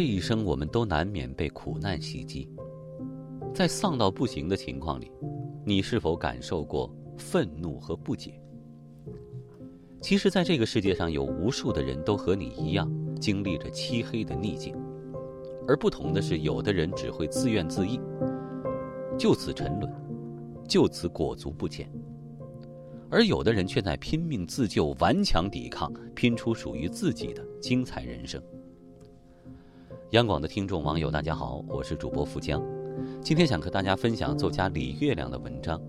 这一生，我们都难免被苦难袭击。在丧到不行的情况里，你是否感受过愤怒和不解？其实，在这个世界上，有无数的人都和你一样，经历着漆黑的逆境，而不同的是，有的人只会自怨自艾，就此沉沦，就此裹足不前；而有的人却在拼命自救、顽强抵抗，拼出属于自己的精彩人生。央广的听众网友，大家好，我是主播富江，今天想和大家分享作家李月亮的文章：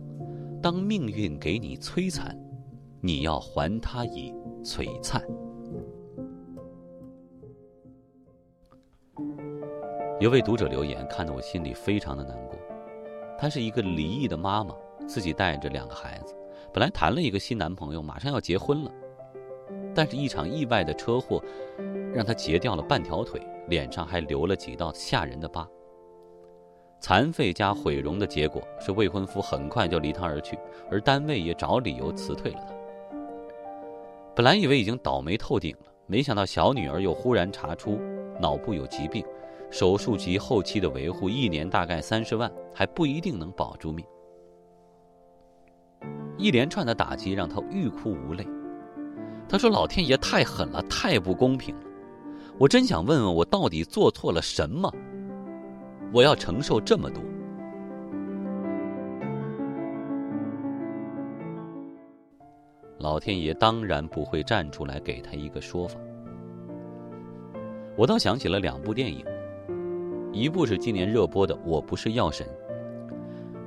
当命运给你摧残。你要还他以璀璨。有位读者留言，看得我心里非常的难过。她是一个离异的妈妈，自己带着两个孩子，本来谈了一个新男朋友，马上要结婚了，但是一场意外的车祸，让她截掉了半条腿，脸上还留了几道吓人的疤。残废加毁容的结果是未婚夫很快就离他而去，而单位也找理由辞退了他。本来以为已经倒霉透顶了，没想到小女儿又忽然查出脑部有疾病，手术及后期的维护一年大概三十万，还不一定能保住命。一连串的打击让他欲哭无泪。他说：“老天爷太狠了，太不公平了！我真想问问我到底做错了什么，我要承受这么多。”老天爷当然不会站出来给他一个说法。我倒想起了两部电影，一部是今年热播的《我不是药神》，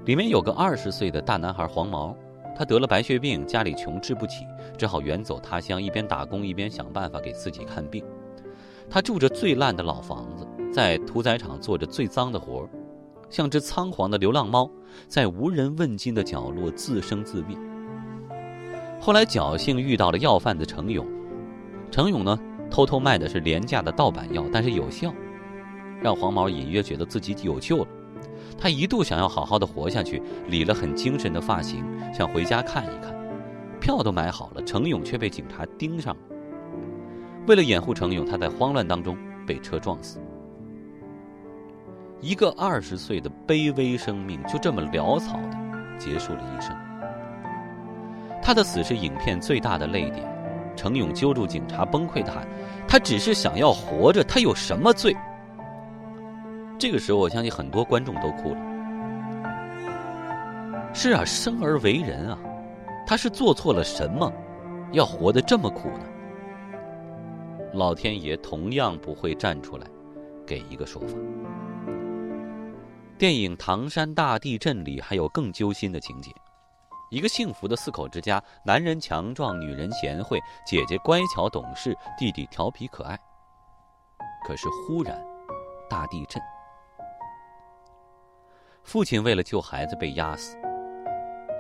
里面有个二十岁的大男孩黄毛，他得了白血病，家里穷治不起，只好远走他乡，一边打工一边想办法给自己看病。他住着最烂的老房子，在屠宰场做着最脏的活儿，像只仓皇的流浪猫，在无人问津的角落自生自灭。后来侥幸遇到了药贩子程勇，程勇呢偷偷卖的是廉价的盗版药，但是有效，让黄毛隐约觉得自己有救了。他一度想要好好的活下去，理了很精神的发型，想回家看一看，票都买好了，程勇却被警察盯上了。为了掩护程勇，他在慌乱当中被车撞死。一个二十岁的卑微生命就这么潦草的结束了一生。他的死是影片最大的泪点，程勇揪住警察，崩溃的喊：“他只是想要活着，他有什么罪？”这个时候，我相信很多观众都哭了。是啊，生而为人啊，他是做错了什么，要活得这么苦呢？老天爷同样不会站出来，给一个说法。电影《唐山大地震》里还有更揪心的情节。一个幸福的四口之家，男人强壮，女人贤惠，姐姐乖巧懂事，弟弟调皮可爱。可是忽然，大地震，父亲为了救孩子被压死，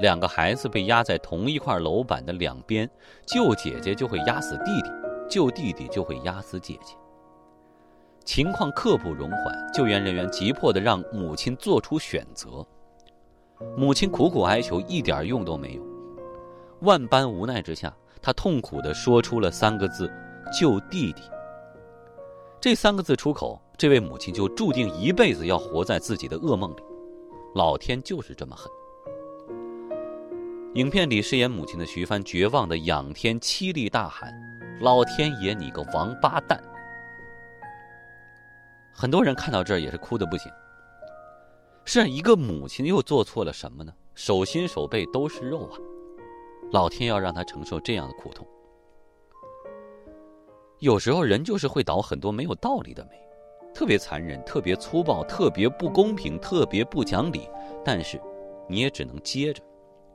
两个孩子被压在同一块楼板的两边，救姐姐就会压死弟弟，救弟弟就会压死姐姐。情况刻不容缓，救援人员急迫的让母亲做出选择。母亲苦苦哀求，一点用都没有。万般无奈之下，她痛苦的说出了三个字：“救弟弟。”这三个字出口，这位母亲就注定一辈子要活在自己的噩梦里。老天就是这么狠。影片里饰演母亲的徐帆绝望的仰天凄厉大喊：“老天爷，你个王八蛋！”很多人看到这儿也是哭的不行。是一个母亲又做错了什么呢？手心手背都是肉啊！老天要让他承受这样的苦痛。有时候人就是会倒很多没有道理的霉，特别残忍，特别粗暴，特别不公平，特别不讲理。但是，你也只能接着，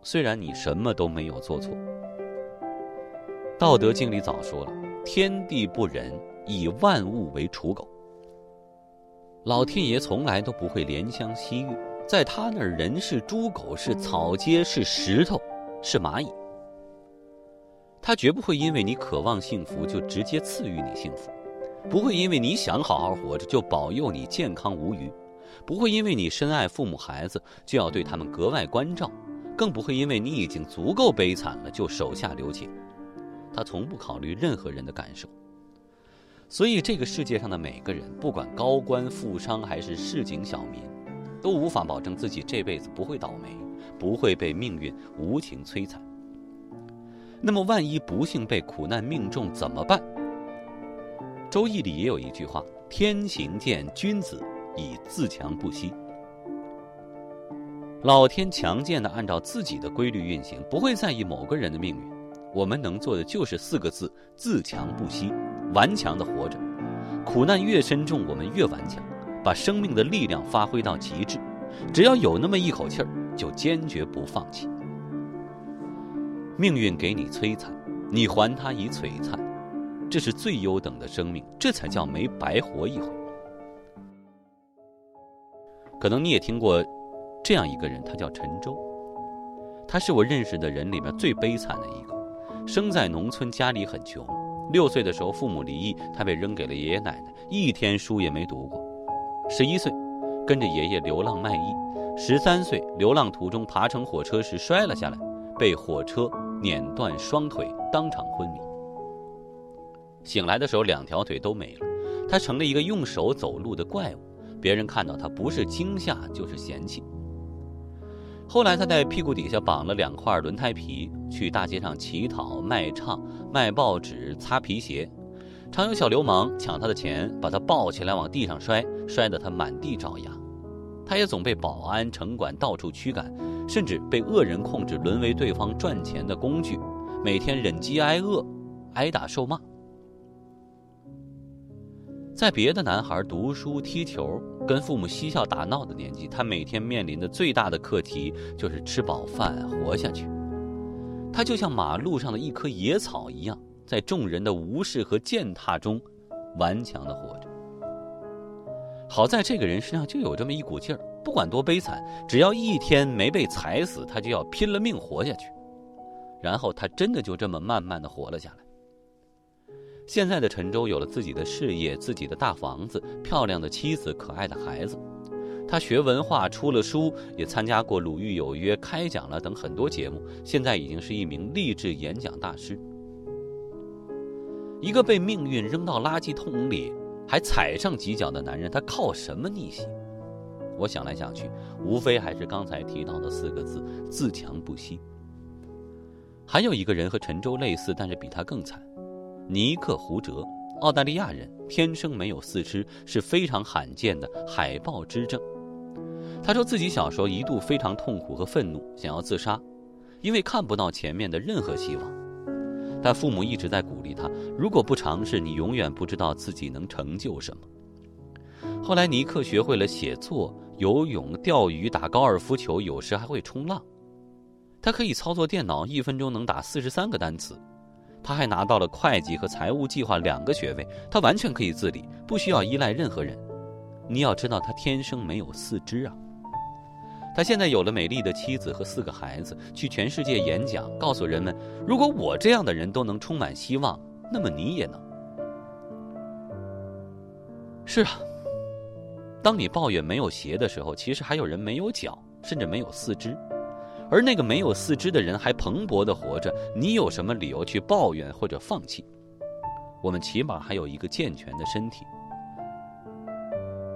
虽然你什么都没有做错。《道德经》里早说了：“天地不仁，以万物为刍狗。”老天爷从来都不会怜香惜玉，在他那儿，人是猪狗，是草阶，是石头，是蚂蚁。他绝不会因为你渴望幸福就直接赐予你幸福，不会因为你想好好活着就保佑你健康无虞，不会因为你深爱父母孩子就要对他们格外关照，更不会因为你已经足够悲惨了就手下留情。他从不考虑任何人的感受。所以，这个世界上的每个人，不管高官富商还是市井小民，都无法保证自己这辈子不会倒霉，不会被命运无情摧残。那么，万一不幸被苦难命中怎么办？《周易》里也有一句话：“天行健，君子以自强不息。”老天强健的按照自己的规律运行，不会在意某个人的命运。我们能做的就是四个字：自强不息，顽强的活着。苦难越深重，我们越顽强，把生命的力量发挥到极致。只要有那么一口气儿，就坚决不放弃。命运给你摧残，你还他以璀璨，这是最优等的生命，这才叫没白活一回。可能你也听过。这样一个人，他叫陈舟，他是我认识的人里面最悲惨的一个。生在农村，家里很穷。六岁的时候，父母离异，他被扔给了爷爷奶奶，一天书也没读过。十一岁，跟着爷爷流浪卖艺。十三岁，流浪途中爬乘火车时摔了下来，被火车碾断双腿，当场昏迷。醒来的时候，两条腿都没了，他成了一个用手走路的怪物。别人看到他，不是惊吓就是嫌弃。后来，他在屁股底下绑了两块轮胎皮，去大街上乞讨、卖唱、卖报纸、擦皮鞋，常有小流氓抢他的钱，把他抱起来往地上摔，摔得他满地找牙。他也总被保安、城管到处驱赶，甚至被恶人控制，沦为对方赚钱的工具，每天忍饥挨饿，挨打受骂。在别的男孩读书、踢球、跟父母嬉笑打闹的年纪，他每天面临的最大的课题就是吃饱饭活下去。他就像马路上的一棵野草一样，在众人的无视和践踏中，顽强的活着。好在这个人身上就有这么一股劲儿，不管多悲惨，只要一天没被踩死，他就要拼了命活下去。然后他真的就这么慢慢的活了下来。现在的陈舟有了自己的事业、自己的大房子、漂亮的妻子、可爱的孩子。他学文化，出了书，也参加过《鲁豫有约》开讲了等很多节目。现在已经是一名励志演讲大师。一个被命运扔到垃圾桶里还踩上几脚的男人，他靠什么逆袭？我想来想去，无非还是刚才提到的四个字：自强不息。还有一个人和陈舟类似，但是比他更惨。尼克·胡哲，澳大利亚人，天生没有四肢，是非常罕见的海豹之症。他说自己小时候一度非常痛苦和愤怒，想要自杀，因为看不到前面的任何希望。但父母一直在鼓励他：如果不尝试，你永远不知道自己能成就什么。后来，尼克学会了写作、游泳、钓鱼、打高尔夫球，有时还会冲浪。他可以操作电脑，一分钟能打四十三个单词。他还拿到了会计和财务计划两个学位，他完全可以自理，不需要依赖任何人。你要知道，他天生没有四肢啊。他现在有了美丽的妻子和四个孩子，去全世界演讲，告诉人们：如果我这样的人都能充满希望，那么你也能。是啊，当你抱怨没有鞋的时候，其实还有人没有脚，甚至没有四肢。而那个没有四肢的人还蓬勃的活着，你有什么理由去抱怨或者放弃？我们起码还有一个健全的身体，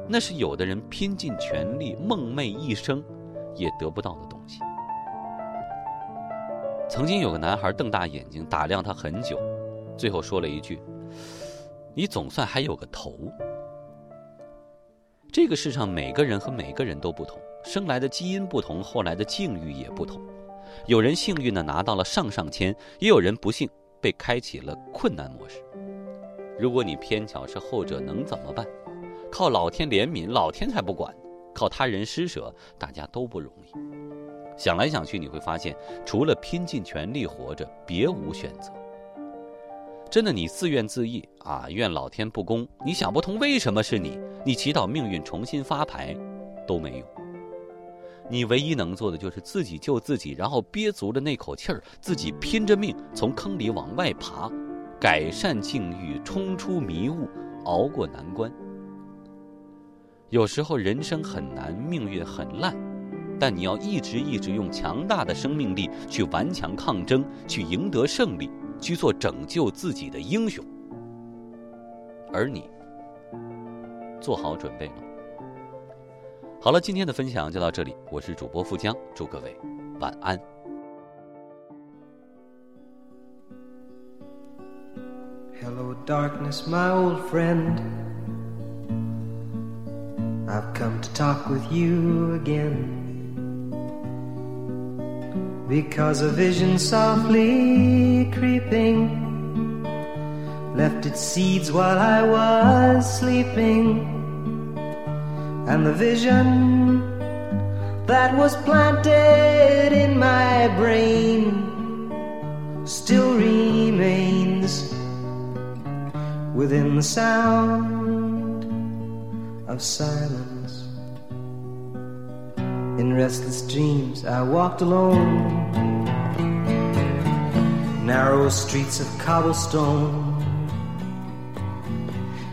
那是有的人拼尽全力、梦寐一生也得不到的东西。曾经有个男孩瞪大眼睛打量他很久，最后说了一句：“你总算还有个头。”这个世上每个人和每个人都不同。生来的基因不同，后来的境遇也不同。有人幸运的拿到了上上签，也有人不幸被开启了困难模式。如果你偏巧是后者，能怎么办？靠老天怜悯，老天才不管；靠他人施舍，大家都不容易。想来想去，你会发现，除了拼尽全力活着，别无选择。真的，你自怨自艾啊，怨老天不公，你想不通为什么是你，你祈祷命运重新发牌，都没用。你唯一能做的就是自己救自己，然后憋足了那口气儿，自己拼着命从坑里往外爬，改善境遇，冲出迷雾，熬过难关。有时候人生很难，命运很烂，但你要一直一直用强大的生命力去顽强抗争，去赢得胜利，去做拯救自己的英雄。而你做好准备了。好了，今天的分享就到这里，我是主播富江，祝各位晚安。Hello, darkness, my old friend. I've come to talk with you again. Because a vision softly creeping left its seeds while I was sleeping. And the vision that was planted in my brain still remains within the sound of silence. In restless dreams, I walked alone, narrow streets of cobblestone.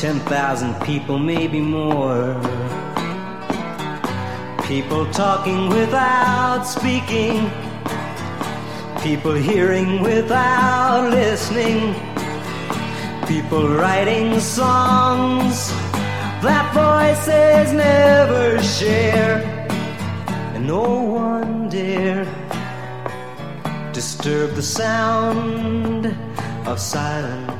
10,000 people, maybe more. People talking without speaking. People hearing without listening. People writing songs that voices never share. And no one dare disturb the sound of silence.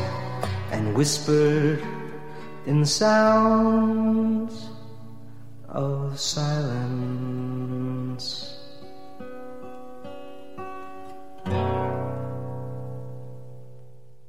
whispered in the sounds of silence.